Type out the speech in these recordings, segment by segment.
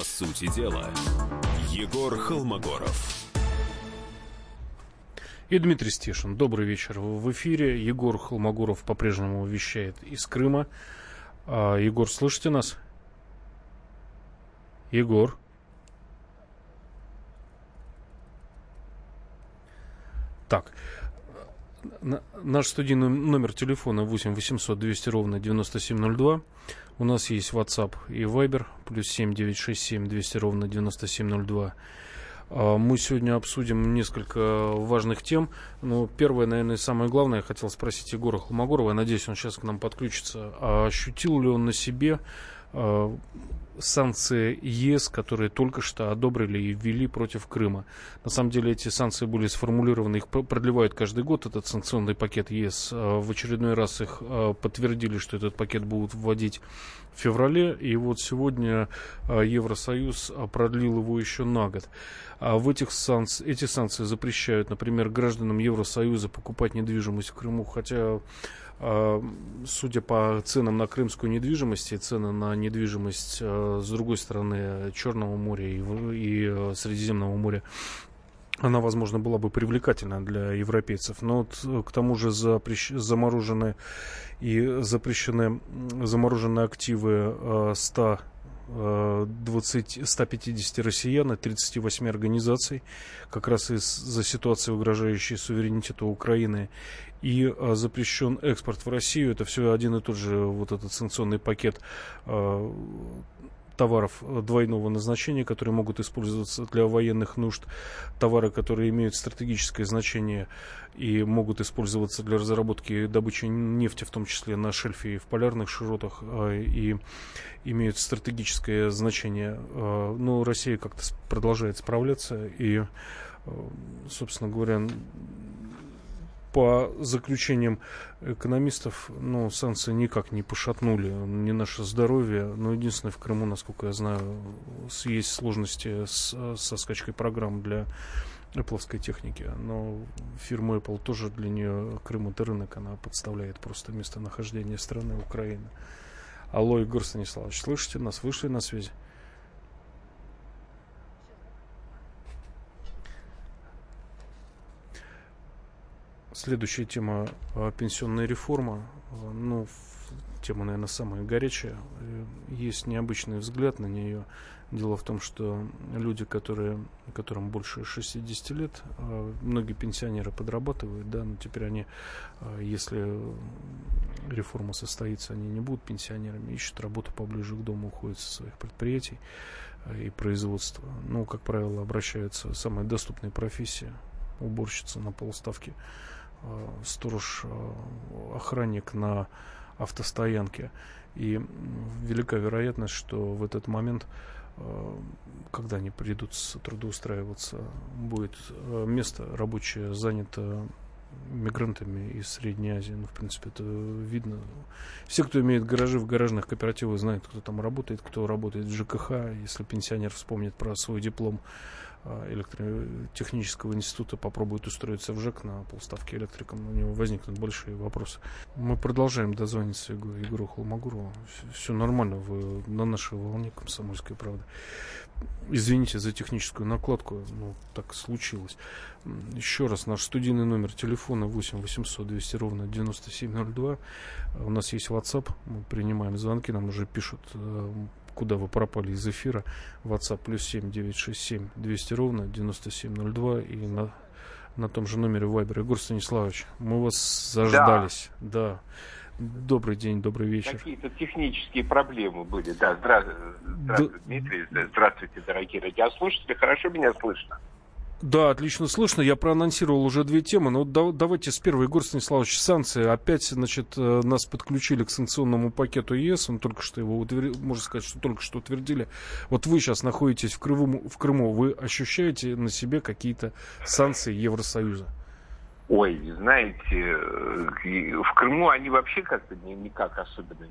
По сути дела, Егор Холмогоров. И Дмитрий Стешин. Добрый вечер. В эфире Егор Холмогоров по-прежнему вещает из Крыма. А, Егор, слышите нас? Егор. Так. Наш студийный номер телефона 8 800 200 ровно 9702. У нас есть WhatsApp и Viber, плюс 7 967 200 ровно 9702. А, мы сегодня обсудим несколько важных тем. Ну, первое, наверное, самое главное, я хотел спросить Егора Холмогорова, я надеюсь, он сейчас к нам подключится. А ощутил ли он на себе санкции ЕС, которые только что одобрили и ввели против Крыма. На самом деле эти санкции были сформулированы, их продлевают каждый год, этот санкционный пакет ЕС. А, в очередной раз их а, подтвердили, что этот пакет будут вводить в феврале, и вот сегодня Евросоюз продлил его еще на год. А в этих санкци... эти санкции запрещают, например, гражданам Евросоюза покупать недвижимость в Крыму, хотя судя по ценам на крымскую недвижимость и цены на недвижимость а, с другой стороны Черного моря и, а, Средиземного моря, она, возможно, была бы привлекательна для европейцев. Но вот к тому же запрещ... заморожены и запрещены замороженные активы 100 20, 150 россиян и 38 организаций, как раз из-за ситуации, угрожающей суверенитету Украины и а, запрещен экспорт в Россию. Это все один и тот же вот этот санкционный пакет а, товаров двойного назначения, которые могут использоваться для военных нужд, товары, которые имеют стратегическое значение и могут использоваться для разработки добычи нефти, в том числе на шельфе и в полярных широтах, а, и имеют стратегическое значение. А, но Россия как-то продолжает справляться, и, собственно говоря, по заключениям экономистов, ну, санкции никак не пошатнули ни наше здоровье. Но единственное, в Крыму, насколько я знаю, есть сложности с, со скачкой программ для Apple техники. Но фирма Apple тоже для нее Крым это рынок, она подставляет просто местонахождение страны Украины. Алло, Егор Станиславович, слышите нас? Вышли на связи? Следующая тема пенсионная реформа. Ну, тема, наверное, самая горячая. Есть необычный взгляд на нее. Дело в том, что люди, которые, которым больше 60 лет, многие пенсионеры подрабатывают, да, но теперь они, если реформа состоится, они не будут пенсионерами, ищут работу поближе к дому, уходят со своих предприятий и производства. Ну, как правило, обращаются самые доступные профессии, уборщица на полставки, сторож, охранник на автостоянке. И велика вероятность, что в этот момент Э, когда они придут трудоустраиваться, будет э, место рабочее занято мигрантами из Средней Азии. Ну, в принципе, это видно. Все, кто имеет гаражи в гаражных кооперативах, знают, кто там работает, кто работает в ЖКХ. Если пенсионер вспомнит про свой диплом электротехнического института попробует устроиться в ЖЭК на полставки электриком, у него возникнут большие вопросы. Мы продолжаем дозвониться Егору, Егору Холмогорову. Все нормально, вы на нашей волне комсомольской правды. Извините за техническую накладку, ну, так случилось. Еще раз, наш студийный номер телефона 8 800 200 ровно 9702. У нас есть WhatsApp, мы принимаем звонки, нам уже пишут э, куда вы пропали из эфира. WhatsApp плюс 7 967 200 ровно 9702 и на, на том же номере Viber. Егор Станиславович, мы вас заждались. Да. да. Добрый день, добрый вечер. Какие-то технические проблемы были. Да, здравствуйте, здравствуйте да. Дмитрий. Здравствуйте, дорогие радиослушатели. Хорошо меня слышно? Да, отлично слышно. Я проанонсировал уже две темы. Но да, давайте с первой, Егор Станиславович, санкции. Опять, значит, э, нас подключили к санкционному пакету ЕС. Он только что его утвердил, можно сказать, что только что утвердили. Вот вы сейчас находитесь в Крыму, в Крыму. Вы ощущаете на себе какие-то санкции Евросоюза? Ой, знаете, э, в Крыму они вообще как-то никак особенно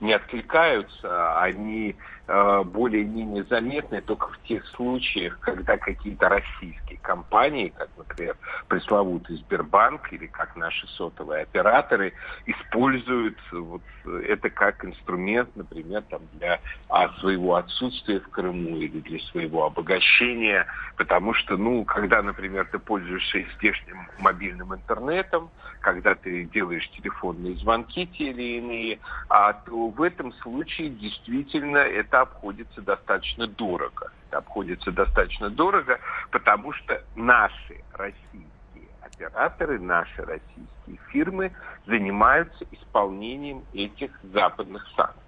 не, откликаются, они более-менее заметны только в тех случаях, когда какие-то российские компании, как, например, пресловутый Сбербанк или как наши сотовые операторы, используют вот это как инструмент, например, там, для а, своего отсутствия в Крыму или для своего обогащения, потому что, ну, когда, например, ты пользуешься здешним мобильным интернетом, когда ты делаешь телефонные звонки те или иные, а, то в этом случае действительно это это обходится достаточно дорого. Это обходится достаточно дорого, потому что наши российские операторы, наши российские фирмы занимаются исполнением этих западных санкций.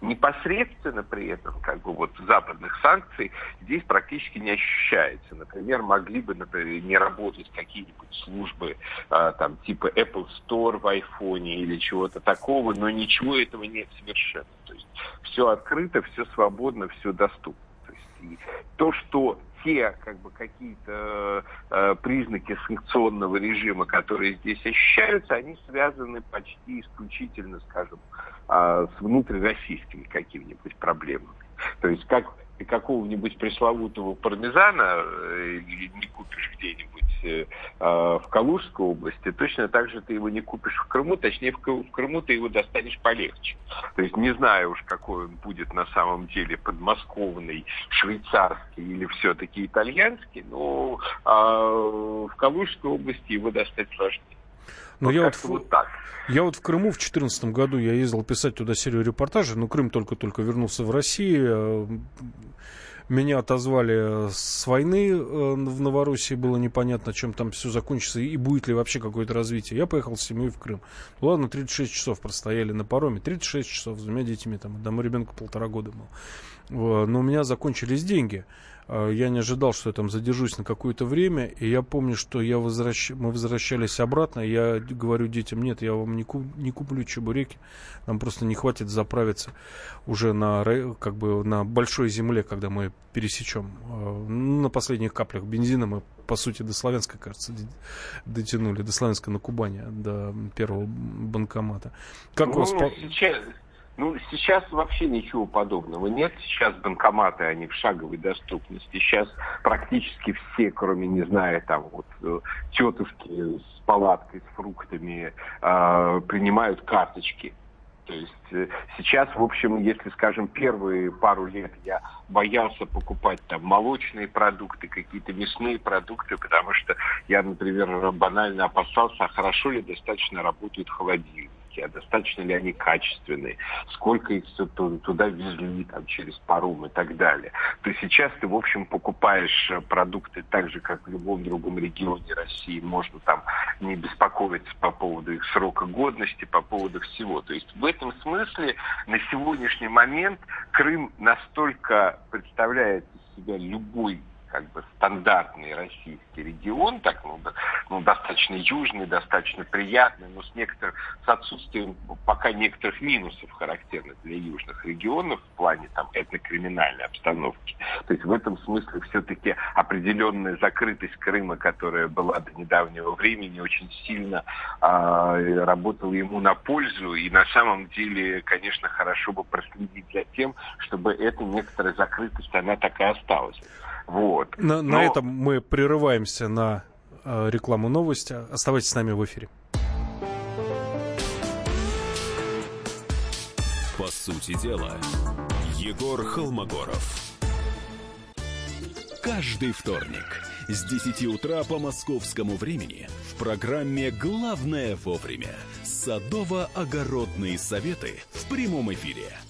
Непосредственно при этом, как бы вот западных санкций здесь практически не ощущается. Например, могли бы, например, не работать какие-нибудь службы а, там типа Apple Store в iPhone или чего-то такого, но ничего этого нет совершенно. То есть все открыто, все свободно, все доступно. То что те как бы какие-то э, признаки санкционного режима, которые здесь ощущаются, они связаны почти исключительно, скажем, э, с внутрироссийскими какими-нибудь проблемами. То есть как какого-нибудь пресловутого пармезана э, не купишь где-нибудь э, а, в Калужской области, точно так же ты его не купишь в Крыму, точнее в Крыму ты его достанешь полегче. То есть не знаю уж, какой он будет на самом деле подмосковный, швейцарский или все-таки итальянский, но а в Калужской области его достать сложнее. Но вот я, вот, вот так. я вот в Крыму в 2014 году я ездил писать туда серию репортажей, но Крым только-только вернулся в Россию. Меня отозвали с войны э, в Новороссии, было непонятно, чем там все закончится и будет ли вообще какое-то развитие. Я поехал с семьей в Крым. Ну ладно, 36 часов простояли на пароме, 36 часов с двумя детьми, там, одному ребенку полтора года был. Но у меня закончились деньги. А, я не ожидал, что я там задержусь на какое-то время, и я помню, что я возвращ... мы возвращались обратно, я говорю детям, нет, я вам не, куп... не куплю чебуреки, нам просто не хватит заправиться уже на, как бы, на большой земле, когда мы пересечем. А, на последних каплях бензина мы, по сути, до Славянска, кажется, дотянули, до Славянска на Кубани, до первого банкомата. Как ну, у вас... Сейчас ну, сейчас вообще ничего подобного нет. Сейчас банкоматы, они в шаговой доступности. Сейчас практически все, кроме, не знаю, там вот э, тетушки с палаткой, с фруктами, э, принимают карточки. То есть э, сейчас, в общем, если, скажем, первые пару лет я боялся покупать там молочные продукты, какие-то мясные продукты, потому что я, например, банально опасался, а хорошо ли достаточно работают холодильники а достаточно ли они качественные, сколько их туда везли там, через паром и так далее. То сейчас ты, в общем, покупаешь э, продукты так же, как в любом другом регионе России. Можно там не беспокоиться по поводу их срока годности, по поводу всего. То есть в этом смысле на сегодняшний момент Крым настолько представляет из себя любой как бы стандартный российский регион, так ну, ну, достаточно южный, достаточно приятный, но с некоторым с отсутствием пока некоторых минусов характерных для южных регионов в плане там этнокриминальной обстановки. То есть в этом смысле все-таки определенная закрытость Крыма, которая была до недавнего времени, очень сильно э, работала ему на пользу. И на самом деле, конечно, хорошо бы проследить за тем, чтобы эта некоторая закрытость, она так и осталась. Вот. На, Но... на этом мы прерываемся на э, рекламу новости. Оставайтесь с нами в эфире. По сути дела, Егор Холмогоров. Каждый вторник с 10 утра по московскому времени в программе «Главное вовремя» садово-огородные советы в прямом эфире –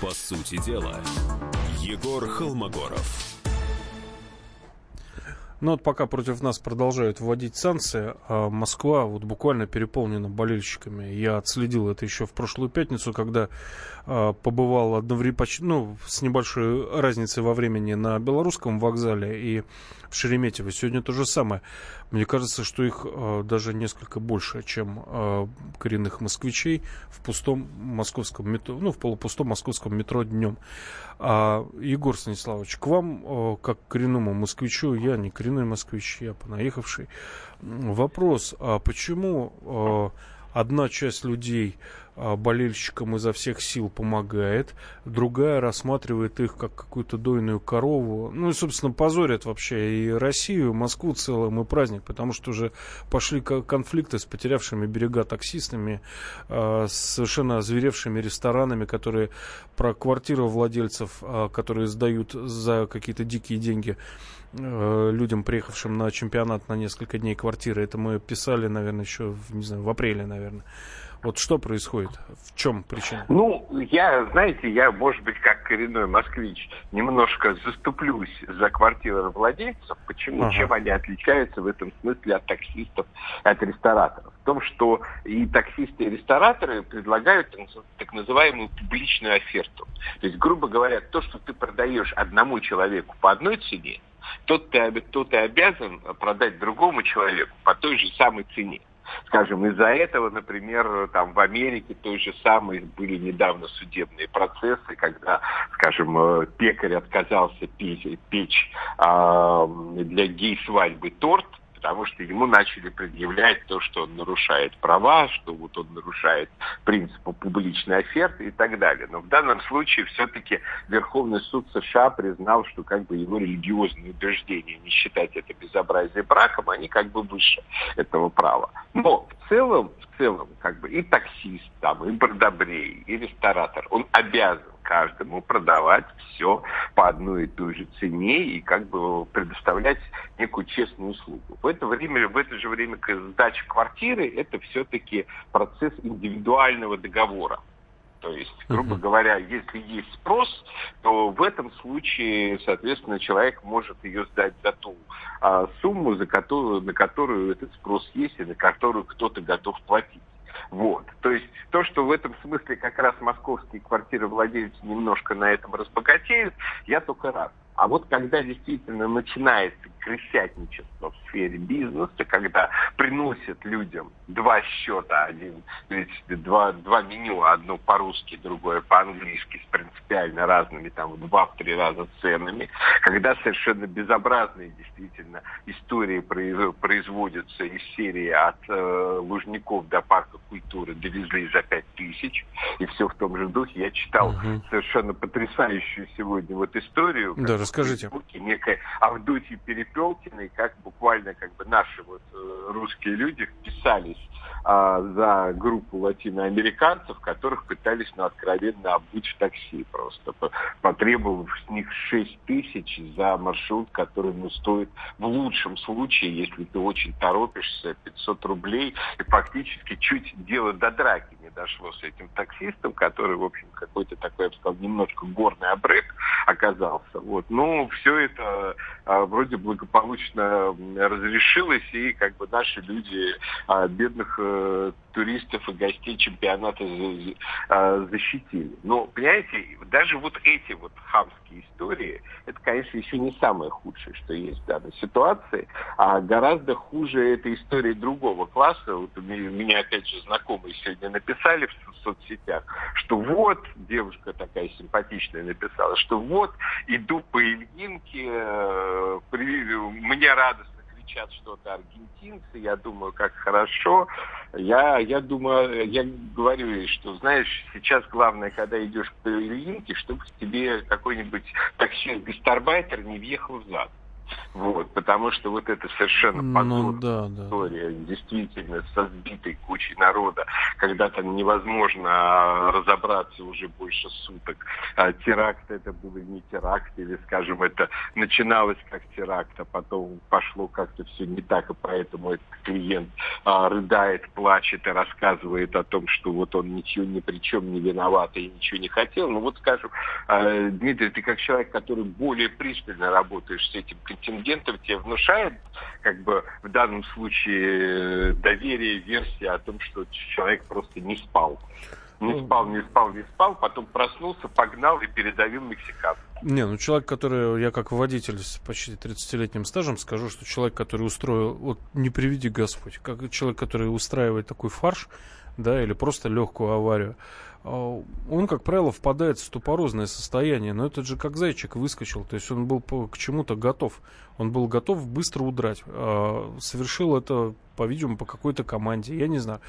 По сути дела, Егор Холмогоров. Ну вот пока против нас продолжают вводить санкции, а Москва вот буквально переполнена болельщиками. Я отследил это еще в прошлую пятницу, когда э, побывал одновременно, ну, с небольшой разницей во времени на белорусском вокзале и в Шереметьево. Сегодня то же самое. Мне кажется, что их э, даже несколько больше, чем э, коренных москвичей в пустом московском метро, ну, в полупустом московском метро днем. А, Егор Станиславович, к вам, э, как коренному москвичу, я не коренной москвич, я понаехавший. Вопрос, а почему э, одна часть людей болельщикам изо всех сил помогает, другая рассматривает их как какую-то дойную корову. Ну и, собственно, позорят вообще и Россию, и Москву целым, и праздник, потому что уже пошли конфликты с потерявшими берега таксистами, а, с совершенно озверевшими ресторанами, которые про квартиру владельцев, а, которые сдают за какие-то дикие деньги людям, приехавшим на чемпионат на несколько дней квартиры. Это мы писали, наверное, еще, не знаю, в апреле, наверное. Вот что происходит? В чем причина? Ну, я, знаете, я, может быть, как коренной москвич, немножко заступлюсь за владельцев. Почему? Ага. Чем они отличаются в этом смысле от таксистов, от рестораторов? В том, что и таксисты, и рестораторы предлагают так называемую публичную оферту. То есть, грубо говоря, то, что ты продаешь одному человеку по одной цене, тот ты, тот ты обязан продать другому человеку по той же самой цене. Скажем, из-за этого, например, там в Америке той же самой были недавно судебные процессы, когда, скажем, э, пекарь отказался печь, печь э, для гей-свадьбы торт, потому что ему начали предъявлять то, что он нарушает права, что вот он нарушает принципы публичной оферты и так далее. Но в данном случае все-таки Верховный суд США признал, что как бы его религиозные убеждения не считать это безобразие браком, они как бы выше этого права. Но в целом, в целом, как бы и таксист, там, и бродобрей, и ресторатор, он обязан каждому продавать все по одной и той же цене и как бы предоставлять некую честную услугу. В это время, в это же время сдача квартиры это все-таки процесс индивидуального договора. То есть, грубо говоря, если есть спрос, то в этом случае, соответственно, человек может ее сдать за ту а, сумму, за которую, на которую этот спрос есть и на которую кто-то готов платить. Вот. То есть то, что в этом смысле как раз московские квартиры владельцы немножко на этом разбогатеют, я только рад. А вот когда действительно начинается крысятничество в сфере бизнеса, когда приносят людям два счета, один, два, два меню, одно по-русски, другое по-английски, с принципиально разными, там, в два-три раза ценами, когда совершенно безобразные действительно истории производятся из серии от э, Лужников до парка культуры довезли за пять тысяч, и все в том же духе. Я читал угу. совершенно потрясающую сегодня вот историю. Да, расскажите. Некой Авдотьи Перепелкиной, как буквально как бы наши вот э, русские люди вписались а, за группу латиноамериканцев, которых пытались, ну, откровенно обуть в такси просто, потребовав с них 6 тысяч за маршрут, который, ну, стоит в лучшем случае, если ты очень торопишься, 500 рублей, и фактически чуть дело до драки не дошло с этим таксистом, который, в общем, какой-то такой, я бы сказал, немножко горный обрыв оказался. Вот. Ну, все это а, вроде благополучно разрешилось, и как бы наши люди а, бедных а, туристов и гостей чемпионата а, защитили. Но, понимаете, даже вот эти вот хамские истории, это, конечно, еще не самое худшее, что есть в данной ситуации, а гораздо хуже это история другого класса. Вот у меня, опять же, знакомые сегодня написали в соцсетях, что вот, девушка такая симпатичная написала, что вот, иду по Ильинке, э, мне радостно кричат что-то аргентинцы, я думаю, как хорошо. Я, я думаю, я говорю ей, что, знаешь, сейчас главное, когда идешь по Ильинке, чтобы тебе какой-нибудь таксист-гастарбайтер не въехал в зад. Вот, потому что вот это совершенно ну позорная да, да. история, действительно, со сбитой кучей народа, когда там невозможно разобраться уже больше суток, а, теракт это был не теракт, или, скажем, это начиналось как теракт, а потом пошло как-то все не так, и поэтому этот клиент а, рыдает, плачет и рассказывает о том, что вот он ничего ни при чем не виноват и ничего не хотел. Ну вот, скажем, а, Дмитрий, ты как человек, который более пристально работаешь с этим контингентов тебе внушает, как бы в данном случае, доверие, версия о том, что человек просто не спал. Не ну, спал, не спал, не спал, потом проснулся, погнал и передавил мексиканцев. Не, ну человек, который, я как водитель с почти 30-летним стажем скажу, что человек, который устроил, вот не приведи Господь, как человек, который устраивает такой фарш, да, или просто легкую аварию, он, как правило, впадает в ступорозное состояние. Но этот же как зайчик выскочил. То есть он был к чему-то готов. Он был готов быстро удрать. А, совершил это, по-видимому, по какой-то команде. Я не знаю.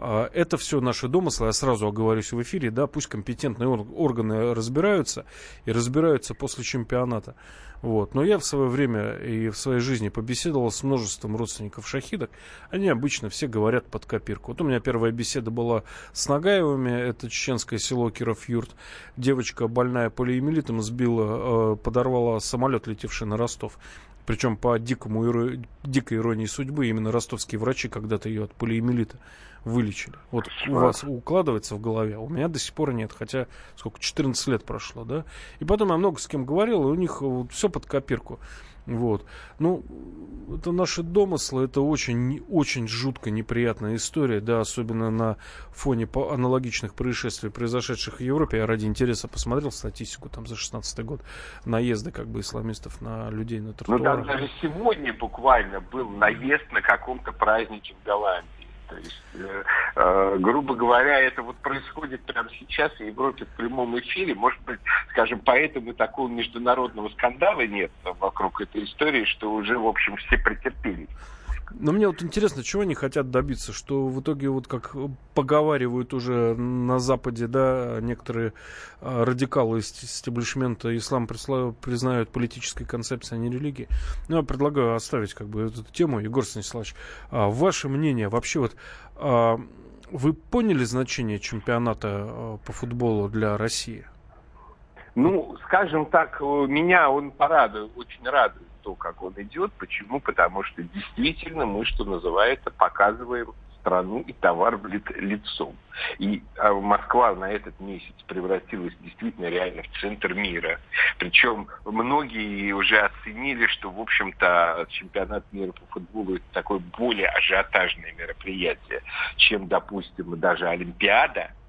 А, это все наши домыслы. Я сразу оговорюсь в эфире. Да, пусть компетентные органы разбираются. И разбираются после чемпионата. Вот. Но я в свое время и в своей жизни побеседовал с множеством родственников шахидок. Они обычно все говорят под копирку. Вот у меня первая беседа была с Нагаевыми, это чеченское село Киров-Юрт. Девочка, больная полиэмилитом, сбила, э, подорвала самолет, летевший на Ростов. Причем по дикому, дикой иронии судьбы именно ростовские врачи когда-то ее от полиэмилита вылечили. Вот у вас укладывается в голове, у меня до сих пор нет, хотя сколько, 14 лет прошло, да? И потом я много с кем говорил, и у них вот все под копирку. Вот. Ну, это наши домыслы, это очень, очень жутко неприятная история, да, особенно на фоне аналогичных происшествий, произошедших в Европе. Я ради интереса посмотрел статистику там за 16 год наезды как бы исламистов на людей на тротуарах. Ну, да, даже сегодня буквально был наезд на каком-то празднике в Голландии. То есть, э, э, грубо говоря, это вот происходит прямо сейчас в Европе в прямом эфире. Может быть, скажем, поэтому такого международного скандала нет вокруг этой истории, что уже, в общем, все претерпели. Но мне вот интересно, чего они хотят добиться, что в итоге вот как поговаривают уже на Западе, да, некоторые а, радикалы из стеблишмента ислам признают политической концепцией, а не религии. Ну, я предлагаю оставить как бы эту тему. Егор Станиславович, а, ваше мнение вообще вот а, вы поняли значение чемпионата по футболу для России? Ну, скажем так, меня он порадует, очень радует то, как он идет. Почему? Потому что действительно мы, что называется, показываем страну и товар в лицом. И а, Москва на этот месяц превратилась действительно реально в центр мира. Причем многие уже оценили, что, в общем-то, чемпионат мира по футболу это такое более ажиотажное мероприятие, чем, допустим, даже Олимпиада –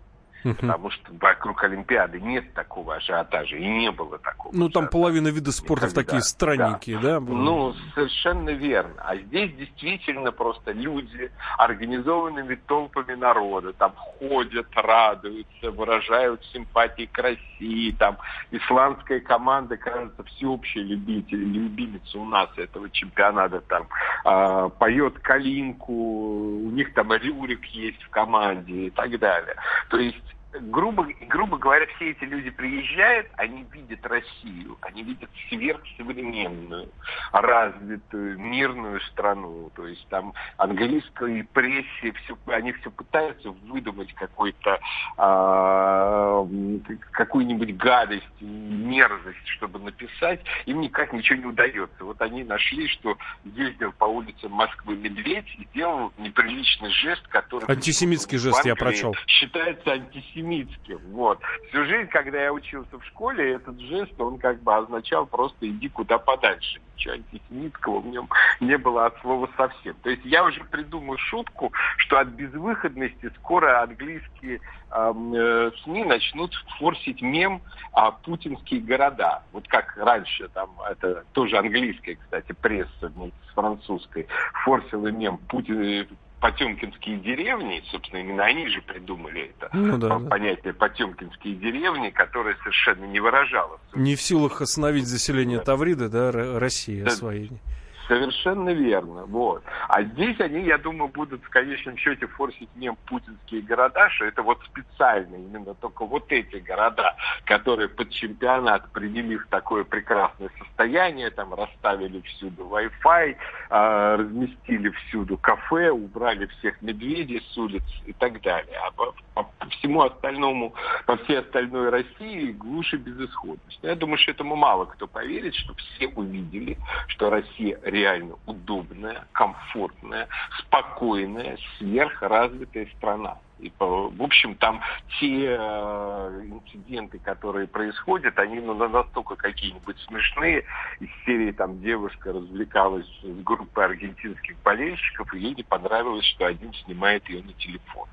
Потому что вокруг Олимпиады нет такого ажиотажа, и не было такого. Ну, там половина видов спорта такие странненькие, да? да? Ну, совершенно верно. А здесь действительно просто люди организованными толпами народа там ходят, радуются, выражают симпатии к России. Там исландская команда, кажется, всеобщая любитель, любимица у нас этого чемпионата. Там э, поет калинку, у них там Рюрик есть в команде и так далее. То есть грубо, грубо говоря, все эти люди приезжают, они видят Россию, они видят сверхсовременную, развитую, мирную страну. То есть там английской прессе все, они все пытаются выдумать какой-то э, какую-нибудь гадость, мерзость, чтобы написать, им никак ничего не удается. Вот они нашли, что ездил по улицам Москвы медведь и делал неприличный жест, который... Антисемитский жест я прочел. Считается антисемитским антисемитским. Вот. Всю жизнь, когда я учился в школе, этот жест, он как бы означал просто иди куда подальше. Ничего антисемитского в нем не было от слова совсем. То есть я уже придумал шутку, что от безвыходности скоро английские э, СМИ начнут форсить мем о путинские города. Вот как раньше, там, это тоже английская, кстати, пресса с французской, форсила мем Путин, Потемкинские деревни, собственно, именно они же придумали это ну, да, понятие да. Потемкинские деревни, которое совершенно не выражало. Не в силах остановить заселение да. Тавриды, да, России да. освоение. Совершенно верно. Вот. А здесь они, я думаю, будут в конечном счете форсить мем путинские города, что это вот специально именно только вот эти города, которые под чемпионат привели в такое прекрасное состояние, там расставили всюду Wi-Fi, э, разместили всюду кафе, убрали всех медведей с улиц и так далее. А по, по всему остальному, по всей остальной России глушь и безысходность. Я думаю, что этому мало кто поверит, что все увидели, что Россия реально удобная, комфортная, спокойная, сверхразвитая страна. И, в общем, там те э, инциденты, которые происходят, они ну, настолько какие-нибудь смешные. Из серии там девушка развлекалась с группой аргентинских болельщиков, и ей не понравилось, что один снимает ее на телефон.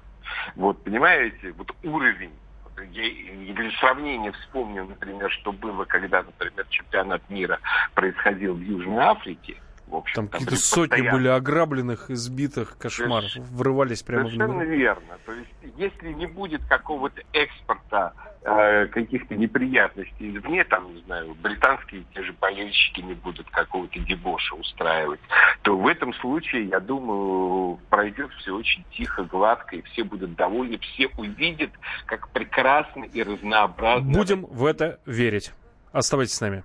Вот, понимаете, вот уровень я для сравнения вспомню, например, что было, когда, например, чемпионат мира происходил в Южной Африке, в общем, там, какие-то сотни постоянно. были ограбленных, избитых, кошмаров, Соверш... врывались прямо Совершенно в Совершенно верно. То есть, если не будет какого-то экспорта э, каких-то неприятностей извне, там, не знаю, британские те же болельщики не будут какого-то дебоша устраивать, то в этом случае, я думаю, пройдет все очень тихо, гладко, и все будут довольны, все увидят, как прекрасно и разнообразно. Будем в это верить. Оставайтесь с нами.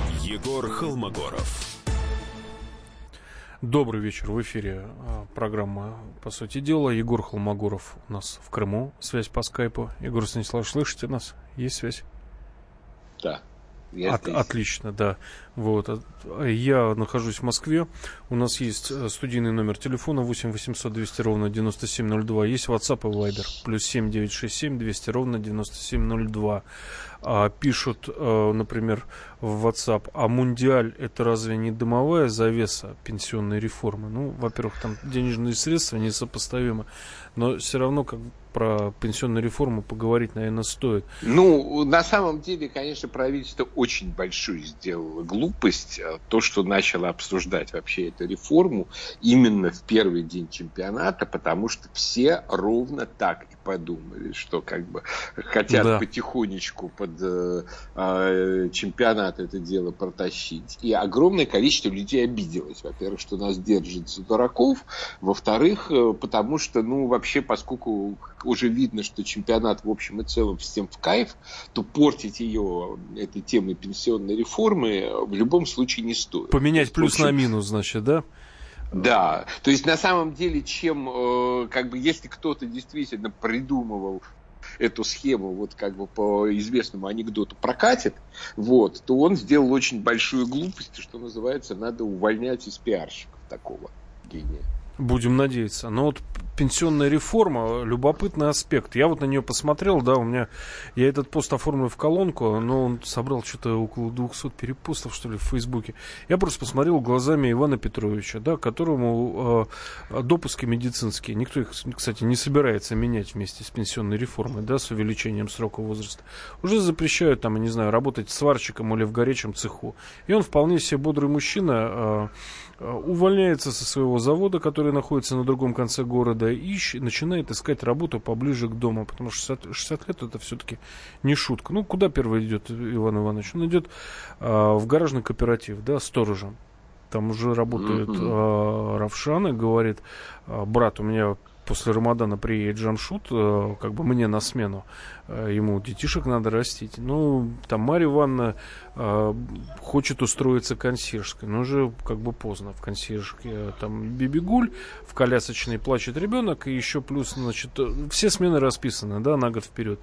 Егор Холмогоров. Добрый вечер. В эфире а, программа «По сути дела». Егор Холмогоров у нас в Крыму. Связь по скайпу. Егор Станиславович, слышите нас? Есть связь? Да. От, отлично, да. Вот. Я нахожусь в Москве. У нас есть э, студийный номер телефона 8 800 200 ровно 9702. Есть WhatsApp и Viber. Плюс 7 967 200 ровно 9702 а, пишут, а, например, в WhatsApp, а Мундиаль это разве не дымовая завеса пенсионной реформы? Ну, во-первых, там денежные средства несопоставимы, но все равно как про пенсионную реформу поговорить, наверное, стоит. Ну, на самом деле, конечно, правительство очень большую сделало глупость, а, то, что начало обсуждать вообще эту реформу именно в первый день чемпионата, потому что все ровно так и подумали, что как бы хотят да. потихонечку под э, э, чемпионат это дело протащить. И огромное количество людей обиделось. Во-первых, что нас держит за дураков. Во-вторых, э, потому что, ну, вообще, поскольку уже видно, что чемпионат в общем и целом всем в кайф, то портить ее этой темой пенсионной реформы в любом случае не стоит. Поменять плюс общем, на минус, значит, да? Да, то есть на самом деле, чем, э, как бы, если кто-то действительно придумывал эту схему вот как бы по известному анекдоту прокатит, вот, то он сделал очень большую глупость, что называется, надо увольнять из пиарщиков такого гения. Будем надеяться. Но вот пенсионная реформа, любопытный аспект. Я вот на нее посмотрел, да, у меня, я этот пост оформил в колонку, но он собрал что-то около 200 перепостов, что ли, в Фейсбуке. Я просто посмотрел глазами Ивана Петровича, да, которому э, допуски медицинские, никто их, кстати, не собирается менять вместе с пенсионной реформой, да, с увеличением срока возраста. Уже запрещают, там, не знаю, работать сварщиком или в горячем цеху. И он вполне себе бодрый мужчина, Э, увольняется со своего завода, который находится на другом конце города, и начинает искать работу поближе к дому, потому что 60, 60 лет это все-таки не шутка. Ну, куда первый идет Иван Иванович? Он идет а, в гаражный кооператив, да, сторожем. Там уже работает mm-hmm. а, Равшан и говорит, брат, у меня после Рамадана приедет Джамшут, как бы мне на смену. Э, ему детишек надо растить. Ну, там Марья Ивановна э, хочет устроиться консьержкой, но уже как бы поздно в консьержке. Э, там Бибигуль, в колясочной плачет ребенок, и еще плюс, значит, э, все смены расписаны, да, на год вперед.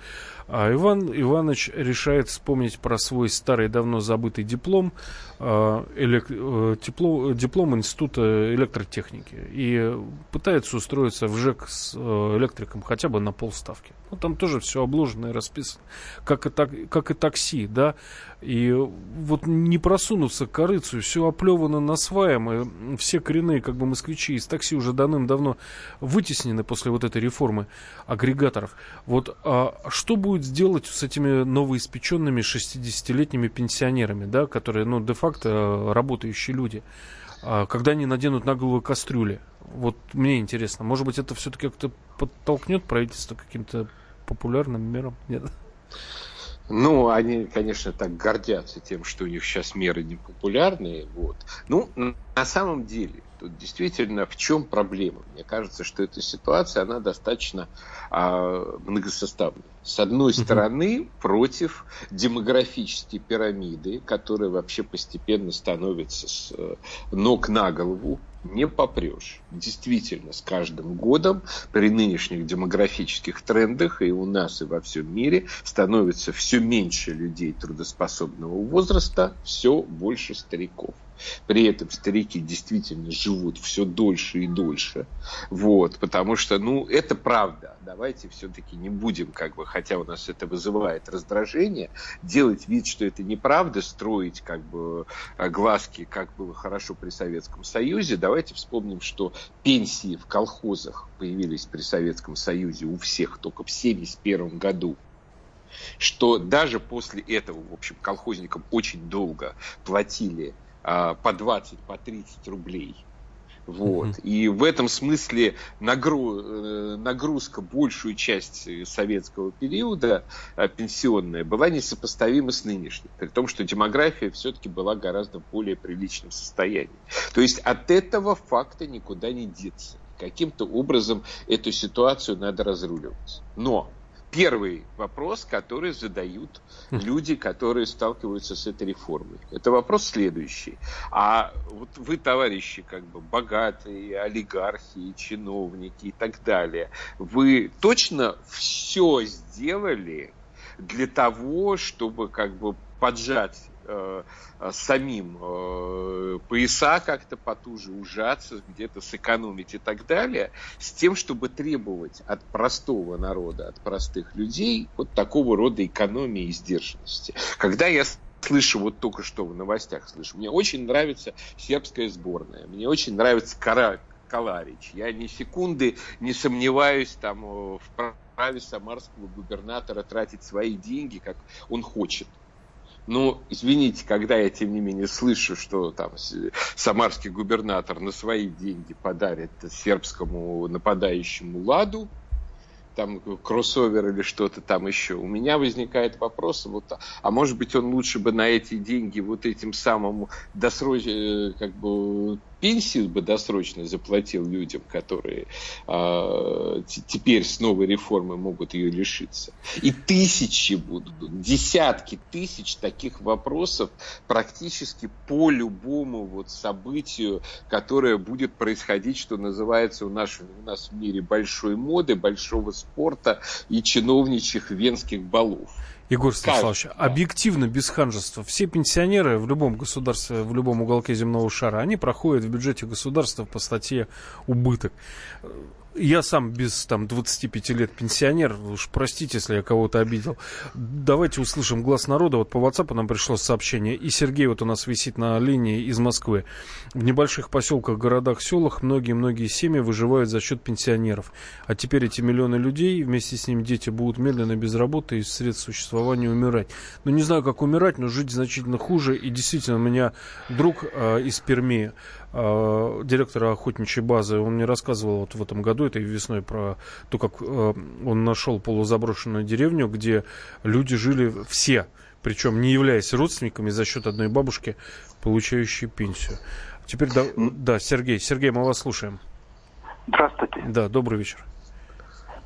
А Иван Иванович решает вспомнить про свой старый, давно забытый диплом, э, элек, э, тепло, диплом Института электротехники, и пытается устроиться в ЖЭК с э, электриком хотя бы на полставки. Ну, там тоже все обложено и расписано. Как и, так, как и такси, да. И вот не просунуться к корыцу, все оплевано на сваем, и все коренные как бы москвичи из такси уже давным-давно вытеснены после вот этой реформы агрегаторов. Вот а что будет сделать с этими новоиспеченными 60-летними пенсионерами, да, которые, ну, де-факто работающие люди? А когда они наденут на голову кастрюли. Вот мне интересно, может быть, это все-таки как-то подтолкнет правительство каким-то популярным мерам? Нет? Ну, они, конечно, так гордятся тем, что у них сейчас меры непопулярные. Вот. Ну, на самом деле, Тут действительно в чем проблема? Мне кажется, что эта ситуация, она достаточно а, многосоставная. С одной стороны, против демографической пирамиды, которая вообще постепенно становится с э, ног на голову, не попрешь. Действительно, с каждым годом при нынешних демографических трендах и у нас, и во всем мире становится все меньше людей трудоспособного возраста, все больше стариков. При этом старики действительно живут все дольше и дольше. Вот, потому что, ну, это правда. Давайте все-таки не будем, как бы, хотя у нас это вызывает раздражение, делать вид, что это неправда, строить как бы глазки, как было хорошо при Советском Союзе. Давайте вспомним, что пенсии в колхозах появились при Советском Союзе у всех только в 1971 году что даже после этого, в общем, колхозникам очень долго платили а, по 20, по 30 рублей. Вот. Mm-hmm. И в этом смысле нагру... Э, нагрузка большую часть советского периода а, пенсионная была несопоставима с нынешней, при том, что демография все-таки была гораздо более приличном состоянии. То есть от этого факта никуда не деться. Каким-то образом эту ситуацию надо разруливать. Но первый вопрос, который задают люди, которые сталкиваются с этой реформой. Это вопрос следующий. А вот вы, товарищи, как бы богатые, олигархи, чиновники и так далее, вы точно все сделали для того, чтобы как бы поджать э, самим э, пояса как-то потуже ужаться, где-то сэкономить и так далее, с тем, чтобы требовать от простого народа, от простых людей вот такого рода экономии и сдержанности. Когда я слышу, вот только что в новостях слышу, мне очень нравится сербская сборная, мне очень нравится Кара, Каларич. Я ни секунды не сомневаюсь там в праве самарского губернатора тратить свои деньги, как он хочет. Ну, извините, когда я, тем не менее, слышу, что там самарский губернатор на свои деньги подарит сербскому нападающему ладу, там кроссовер или что-то там еще, у меня возникает вопрос, вот, а может быть он лучше бы на эти деньги вот этим самым досрочно, как бы пенсию бы досрочно заплатил людям, которые э, теперь с новой реформой могут ее лишиться. И тысячи будут, десятки тысяч таких вопросов практически по любому вот событию, которое будет происходить, что называется у нас, у нас в мире большой моды, большого спорта и чиновничьих венских балов. Егор Станиславович, да. объективно, без ханжества, все пенсионеры в любом государстве, в любом уголке земного шара, они проходят в бюджете государства по статье убыток я сам без там 25 лет пенсионер, уж простите, если я кого-то обидел. Давайте услышим глаз народа. Вот по WhatsApp нам пришло сообщение. И Сергей вот у нас висит на линии из Москвы. В небольших поселках, городах, селах многие-многие семьи выживают за счет пенсионеров. А теперь эти миллионы людей, вместе с ним дети, будут медленно без работы и средств существования умирать. Ну, не знаю, как умирать, но жить значительно хуже. И действительно, у меня друг э, из Перми, директора охотничьей базы, он мне рассказывал вот в этом году, этой весной, про то, как э, он нашел полузаброшенную деревню, где люди жили все, причем не являясь родственниками за счет одной бабушки, получающей пенсию. Теперь, да, да, Сергей, Сергей, мы вас слушаем. Здравствуйте. Да, добрый вечер.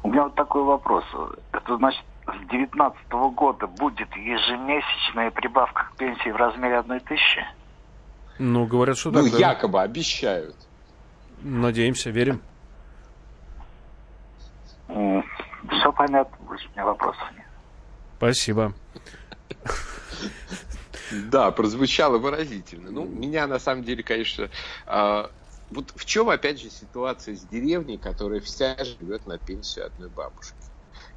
У меня вот такой вопрос. Это значит, с 2019 года будет ежемесячная прибавка к пенсии в размере одной тысячи? Ну, говорят, что ну, так. Ну, якобы да. обещают. Надеемся, верим. Все понятно, больше у меня вопросов нет. Спасибо. Да, прозвучало выразительно. Ну, меня на самом деле, конечно, а, вот в чем, опять же, ситуация с деревней, которая вся живет на пенсию одной бабушки.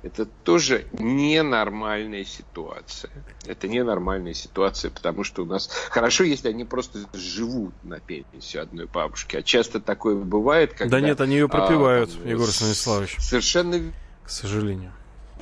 Это тоже ненормальная ситуация. Это ненормальная ситуация, потому что у нас хорошо, если они просто живут на пенсию одной бабушки. А часто такое бывает, когда... Да нет, они ее пропивают, а, Егор Станиславович. Совершенно... К сожалению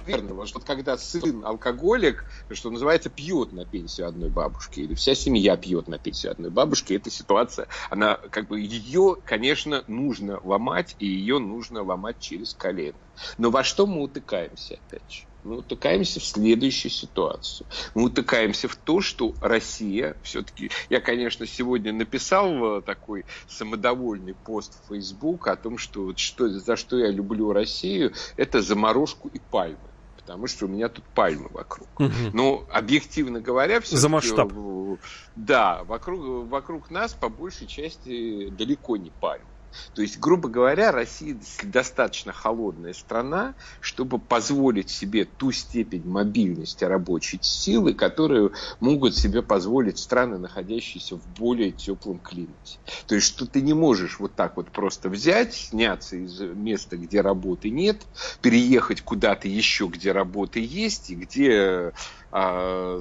верного, что когда сын алкоголик, что называется, пьет на пенсию одной бабушки, или вся семья пьет на пенсию одной бабушки, эта ситуация, она как бы ее, конечно, нужно ломать, и ее нужно ломать через колено. Но во что мы утыкаемся, опять же? мы утыкаемся в следующую ситуацию. Мы утыкаемся в то, что Россия все-таки... Я, конечно, сегодня написал э, такой самодовольный пост в Facebook о том, что, что за что я люблю Россию, это заморожку и пальмы потому что у меня тут пальмы вокруг. Угу. Но объективно говоря, все за масштаб. Да, вокруг, вокруг нас по большей части далеко не пальмы. То есть, грубо говоря, Россия достаточно холодная страна, чтобы позволить себе ту степень мобильности рабочей силы, которую могут себе позволить страны, находящиеся в более теплом климате. То есть, что ты не можешь вот так вот просто взять, сняться из места, где работы нет, переехать куда-то еще, где работы есть, и где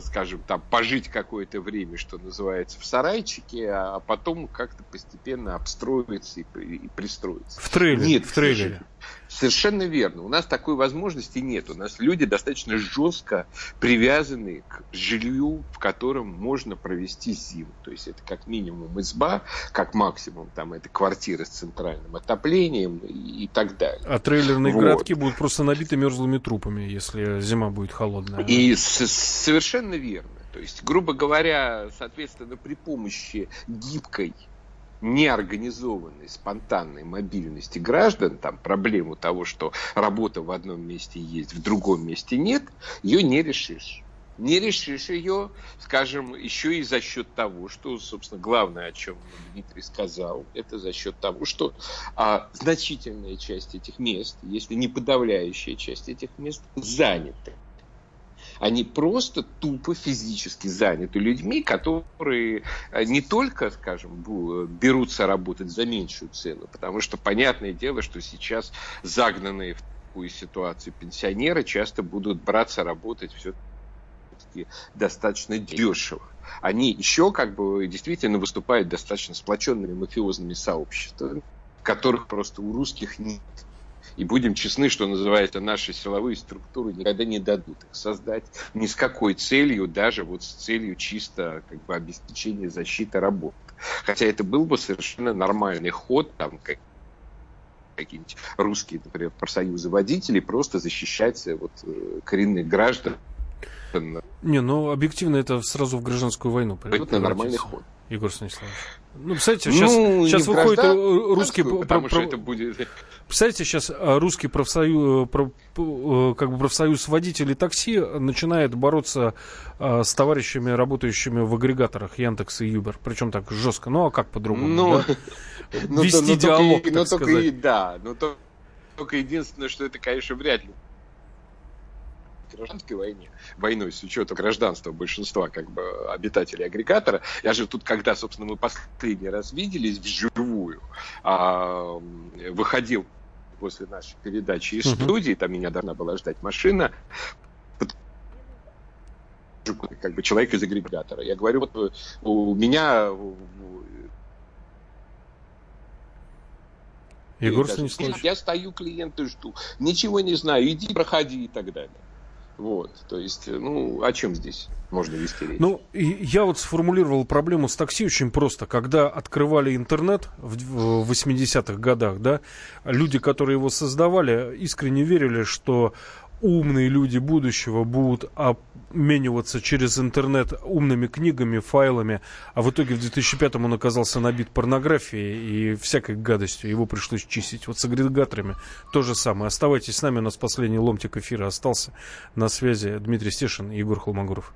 скажем, там, пожить какое-то время, что называется, в сарайчике, а потом как-то постепенно обстроиться и, и пристроиться. В трейлере. Нет, в трейлере. Совершенно верно. У нас такой возможности нет. У нас люди достаточно жестко привязаны к жилью, в котором можно провести зиму. То есть это как минимум изба, как максимум там это квартира с центральным отоплением и, и так далее. А трейлерные вот. городки будут просто набиты мерзлыми трупами, если зима будет холодная. И совершенно верно. То есть, грубо говоря, соответственно, при помощи гибкой неорганизованной, спонтанной мобильности граждан, там проблему того, что работа в одном месте есть, в другом месте нет, ее не решишь. Не решишь ее, скажем, еще и за счет того, что, собственно, главное, о чем Дмитрий сказал, это за счет того, что а, значительная часть этих мест, если не подавляющая часть этих мест, заняты. Они просто тупо физически заняты людьми, которые э, не только, скажем, берутся работать за меньшую цену, потому что понятное дело, что сейчас загнанные в такую ситуацию пенсионеры часто будут браться работать все достаточно дешево. Они еще как бы действительно выступают достаточно сплоченными мафиозными сообществами, которых просто у русских нет. И будем честны, что называется, наши силовые структуры никогда не дадут их создать ни с какой целью, даже вот с целью чисто как бы обеспечения защиты работ. Хотя это был бы совершенно нормальный ход, там, как какие-нибудь русские, например, профсоюзы водителей, просто защищать вот, э, коренных граждан. Не, ну объективно это сразу в гражданскую войну. Это нормальный ход. Егор Станиславович. Ну, представляете, сейчас, ну, сейчас выходит э, русский... Потому про, что это будет... Представляете, сейчас э, русский профсоюз, э, как бы профсоюз водителей такси начинает бороться с товарищами, работающими в агрегаторах Яндекс и Юбер. Причем так жестко. Ну, а как по-другому? Ну, да? ну, Вести ну, диалог, только, так ну, только и, Да, но только единственное, что это, конечно, вряд ли гражданской войне, войной с учетом гражданства большинства как бы обитателей агрегатора. Я же тут, когда, собственно, мы последний раз виделись вживую, а, выходил после нашей передачи из студии, там меня должна была ждать машина, как бы человек из агрегатора. Я говорю, вот у меня Егор Станиславович. Я стою, клиенты жду. Ничего не знаю, иди, проходи и так далее. Вот, то есть, ну, о чем здесь можно вести речь? Ну, я вот сформулировал проблему с такси очень просто. Когда открывали интернет в 80-х годах, да, люди, которые его создавали, искренне верили, что умные люди будущего будут обмениваться через интернет умными книгами, файлами, а в итоге в 2005 он оказался набит порнографией и всякой гадостью, его пришлось чистить. Вот с агрегаторами то же самое. Оставайтесь с нами, у нас последний ломтик эфира остался. На связи Дмитрий Стешин и Егор Холмогоров.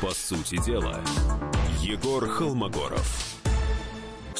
По сути дела, Егор Холмогоров.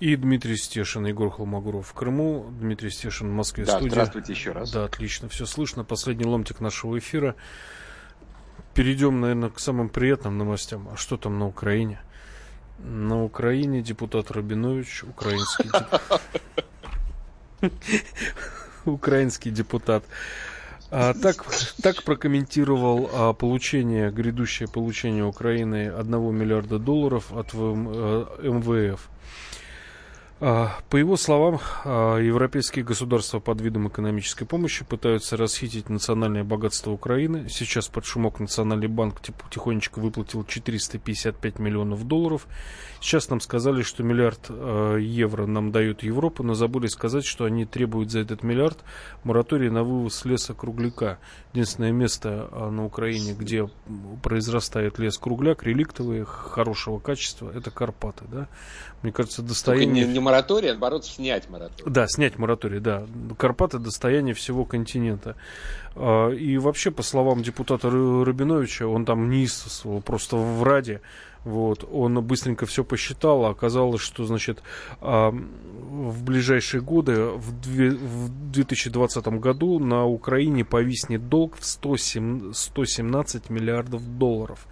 И Дмитрий Стешин, Егор Холмогоров в Крыму, Дмитрий Стешин в Москве да, студия. здравствуйте еще раз. Да, отлично, все слышно. Последний ломтик нашего эфира. Перейдем, наверное, к самым приятным новостям. А что там на Украине? На Украине депутат Рабинович, украинский депутат. украинский депутат. А, так, так прокомментировал а, получение, грядущее получение Украины 1 миллиарда долларов от МВФ. А, по его словам, а, европейские государства под видом экономической помощи пытаются расхитить национальное богатство Украины. Сейчас под шумок Национальный банк тихонечко выплатил 455 миллионов долларов. Сейчас нам сказали, что миллиард а, евро нам дает Европа, но забыли сказать, что они требуют за этот миллиард мораторий на вывоз леса кругляка. Единственное место на Украине, где произрастает лес кругляк, реликтовый, хорошего качества, это Карпаты. Да? Мне кажется, достояние... не, не мораторий, а наоборот снять мораторий. Да, снять мораторий, да. Карпаты достояние всего континента. А, и вообще, по словам депутата Рабиновича, он там неистовствовал просто в Раде. Вот, он быстренько все посчитал, а оказалось, что, значит, а, в ближайшие годы, в 2020 году на Украине повиснет долг в 117 миллиардов долларов.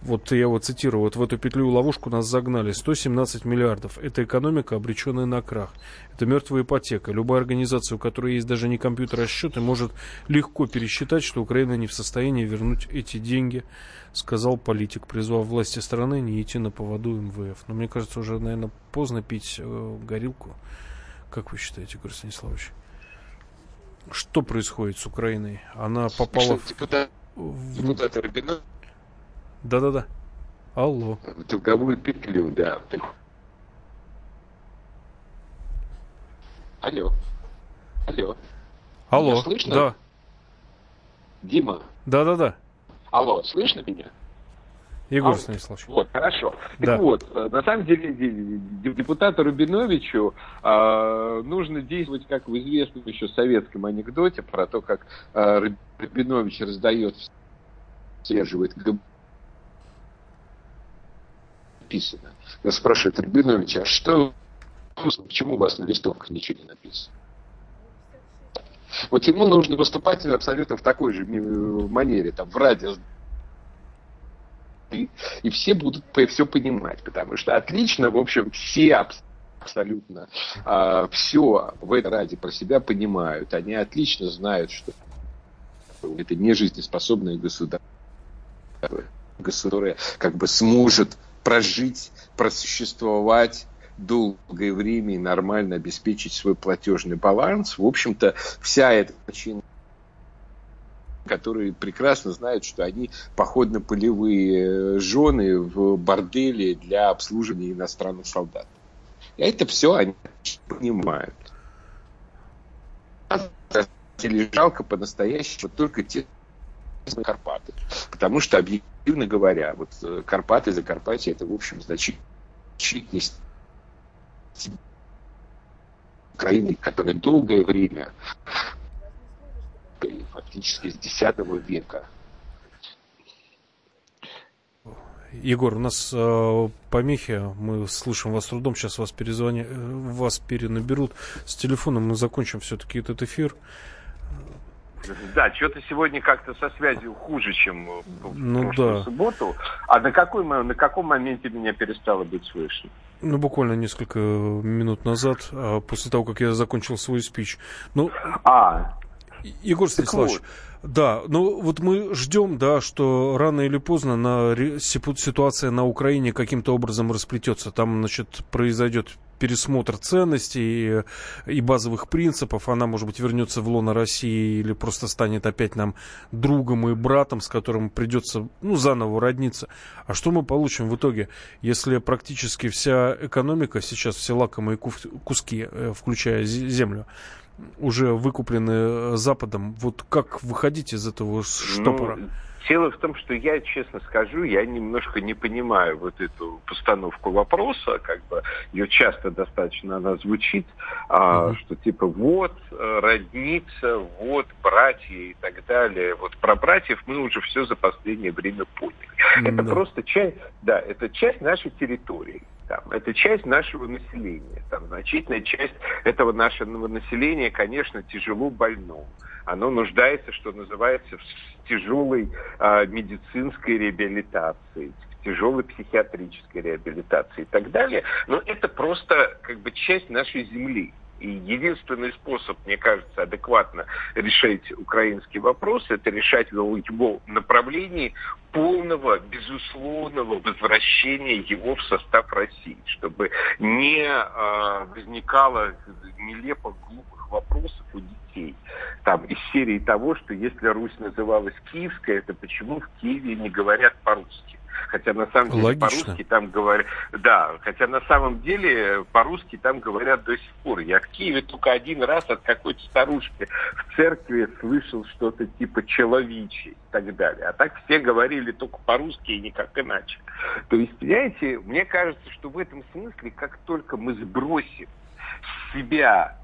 Вот я вот цитирую, вот в эту петлю ловушку нас загнали 117 миллиардов. Это экономика, обреченная на крах. Это мертвая ипотека. Любая организация, у которой есть даже не компьютер, а счеты, может легко пересчитать, что Украина не в состоянии вернуть эти деньги, сказал политик, призвав власти страны не идти на поводу МВФ. Но мне кажется, уже, наверное, поздно пить э, горилку. Как вы считаете, Игорь Станиславович? Что происходит с Украиной? Она попала что, депутат, в... Депутаты Рубина да-да-да. Алло. В долговую петлю, да. Алло. Алло. Алло. Меня слышно? Да. Дима. Да-да-да. Алло, слышно меня? Егор а, Станиславович. Вот, хорошо. Да. Так вот, э, на самом деле депутату Рубиновичу э, нужно действовать, как в известном еще советском анекдоте про то, как э, Рубинович раздает, сдерживает написано. Я спрашиваю Рябиновича, а что, почему у вас на листовках ничего не написано? Вот ему нужно выступать абсолютно в такой же манере, там, в радио, и все будут все понимать, потому что отлично, в общем, все абсолютно а, все в этой ради про себя понимают. Они отлично знают, что это не жизнеспособное государство, которое как бы сможет прожить, просуществовать долгое время и нормально обеспечить свой платежный баланс. В общем-то, вся эта причина которые прекрасно знают, что они походно-полевые э, жены в борделе для обслуживания иностранных солдат. И это все они понимают. Жалко по-настоящему только те Карпаты. Потому что объективно говоря, вот э, Карпаты, Закарпатье, это, в общем, значительно Украины, которая долгое время, фактически с X века, Егор, у нас э, помехи, мы слышим вас трудом, сейчас вас, перезвони, э, вас перенаберут. С телефоном мы закончим все-таки этот эфир. Да, что-то сегодня как-то со связью хуже, чем в ну, да. субботу. А на, какой, на каком моменте меня перестало быть слышно? Ну, буквально несколько минут назад, а, после того, как я закончил свой спич. Ну, а, Егор Станиславович, вот. Да, ну вот мы ждем, да, что рано или поздно на ситуация на Украине каким-то образом расплетется. Там, значит, произойдет пересмотр ценностей и, базовых принципов. Она, может быть, вернется в лоно России или просто станет опять нам другом и братом, с которым придется ну, заново родниться. А что мы получим в итоге, если практически вся экономика, сейчас все лакомые куски, э, включая землю, уже выкуплены Западом, вот как выходить из этого штопора? Ну, Дело в том, что я, честно скажу, я немножко не понимаю вот эту постановку вопроса, как бы ее часто достаточно она звучит, а, что типа вот э, родница, вот братья и так далее. Вот про братьев мы уже все за последнее время поняли. Mm-hmm. Это просто часть, да, это часть нашей территории. Там, это часть нашего населения. Там, значительная часть этого нашего населения, конечно, тяжело больно оно нуждается, что называется, в тяжелой э, медицинской реабилитации, в тяжелой психиатрической реабилитации и так далее. Но это просто как бы часть нашей земли. И единственный способ, мне кажется, адекватно решать украинский вопрос, это решать в его направлении полного, безусловного возвращения его в состав России, чтобы не э, возникало нелепо глупых вопросов у детей. Там из серии того, что если Русь называлась Киевская, это почему в Киеве не говорят по-русски? Хотя на самом деле по-русски там говорят... Да, хотя на самом деле по-русски там говорят до сих пор. Я в Киеве только один раз от какой-то старушки в церкви слышал что-то типа «человичий» и так далее. А так все говорили только по-русски и никак иначе. То есть, понимаете, мне кажется, что в этом смысле, как только мы сбросим себя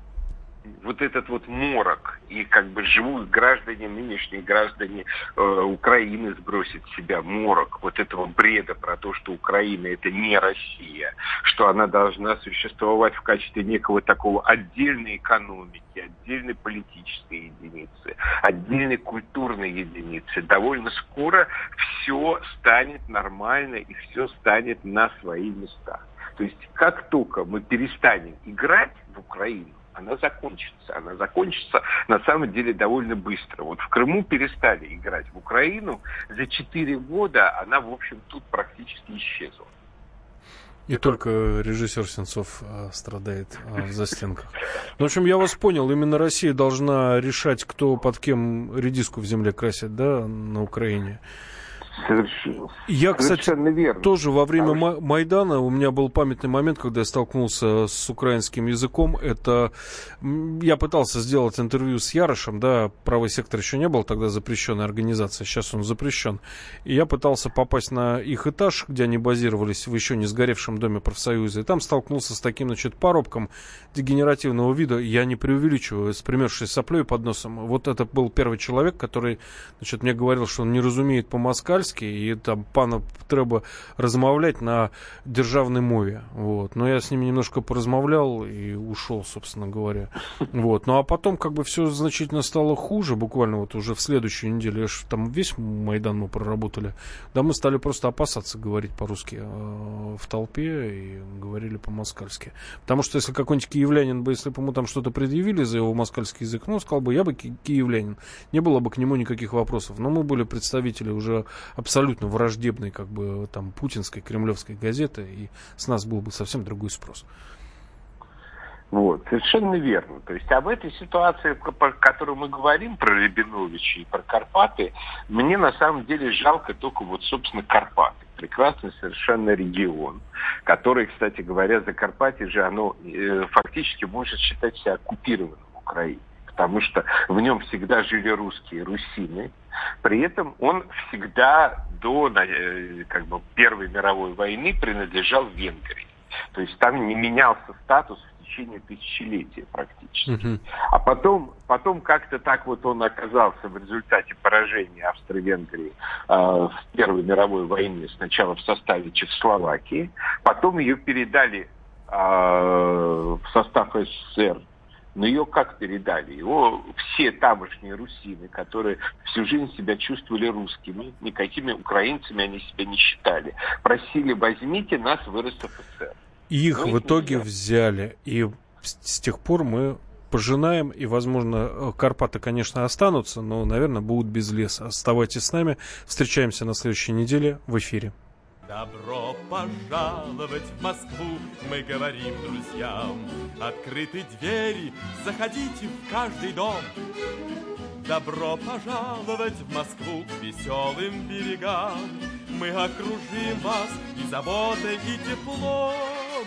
вот этот вот морок, и как бы живут граждане, нынешние граждане э, Украины сбросят с себя морок вот этого бреда про то, что Украина это не Россия, что она должна существовать в качестве некого такого отдельной экономики, отдельной политической единицы, отдельной культурной единицы. Довольно скоро все станет нормально и все станет на свои места. То есть как только мы перестанем играть в Украину, она закончится. Она закончится на самом деле довольно быстро. Вот в Крыму перестали играть в Украину. За четыре года она, в общем, тут практически исчезла. И только режиссер Сенцов а, страдает а, в застенках. Ну, в общем, я вас понял. Именно Россия должна решать, кто под кем редиску в земле красит, да, на Украине. Совершенно, я, кстати, верно. тоже во время Потому... Майдана у меня был памятный момент, когда я столкнулся с украинским языком. Это я пытался сделать интервью с Ярошем, да, правый сектор еще не был тогда запрещенной организацией, сейчас он запрещен. И я пытался попасть на их этаж, где они базировались в еще не сгоревшем доме профсоюза. И там столкнулся с таким, значит, парубком дегенеративного вида. Я не преувеличиваю, с примерзшей соплей под носом. Вот это был первый человек, который, значит, мне говорил, что он не разумеет по-москальски, польський, і там пана треба размовлять на державной мове. Вот. Но я с ними немножко поразмовлял и ушел, собственно говоря. Вот. Ну а потом как бы все значительно стало хуже, буквально вот уже в следующую неделю, я ж, там весь Майдан мы проработали, да мы стали просто опасаться говорить по-русски э, в толпе и говорили по-москальски. Потому что если какой-нибудь киевлянин бы, если бы ему там что-то предъявили за его москальский язык, ну, сказал бы, я бы ки- киевлянин, не было бы к нему никаких вопросов. Но мы были представители уже абсолютно враждебной, как бы, там, путинской, кремлевской газеты, и с нас был бы совсем другой спрос. Вот, совершенно верно. То есть об этой ситуации, про которую мы говорим, про Рябиновича и про Карпаты, мне на самом деле жалко только вот, собственно, Карпаты. Прекрасный совершенно регион, который, кстати говоря, за Карпатье же оно э, фактически может считать себя оккупированным в Украине потому что в нем всегда жили русские, русины. При этом он всегда до э, как бы, Первой мировой войны принадлежал Венгрии. То есть там не менялся статус в течение тысячелетия практически. Uh-huh. А потом, потом как-то так вот он оказался в результате поражения Австро-Венгрии э, в Первой мировой войне сначала в составе Чехословакии, потом ее передали э, в состав СССР но ее как передали? Его все тамошние русины, которые всю жизнь себя чувствовали русскими, никакими украинцами они себя не считали, просили, возьмите нас в РСФСР. Их в итоге взяли, и с тех пор мы пожинаем, и, возможно, Карпаты, конечно, останутся, но, наверное, будут без леса. Оставайтесь с нами, встречаемся на следующей неделе в эфире. Добро пожаловать в Москву, мы говорим друзьям. Открыты двери, заходите в каждый дом. Добро пожаловать в Москву к веселым берегам. Мы окружим вас и заботой, и теплом.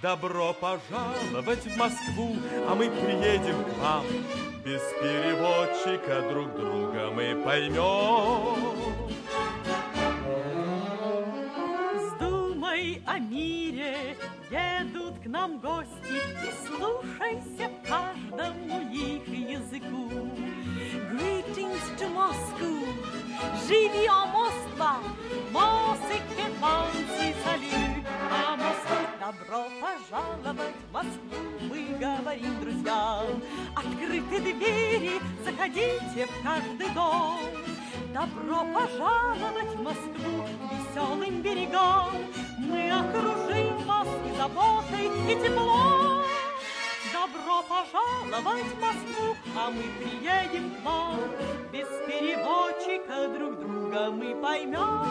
Добро пожаловать в Москву, а мы приедем к вам. Без переводчика друг друга мы поймем. О мире едут к нам гости, И слушайся каждому их языку. Greetings to Moscow, живьем Москва, Мосыке, танцы, салют, а Москву добро пожаловать в Москву, мы говорим друзьям. Открыты двери, заходите в каждый дом. Добро пожаловать в Москву веселым берегам. Мы окружим вас и заботой, и теплом. Добро пожаловать в Москву, а мы приедем к вам. Без переводчика друг друга мы поймем.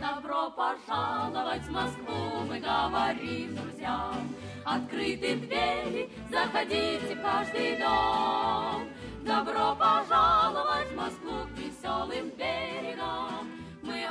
Добро пожаловать в Москву, мы говорим друзьям. Открыты двери, заходите в каждый дом. Добро пожаловать в Москву к веселым берегам.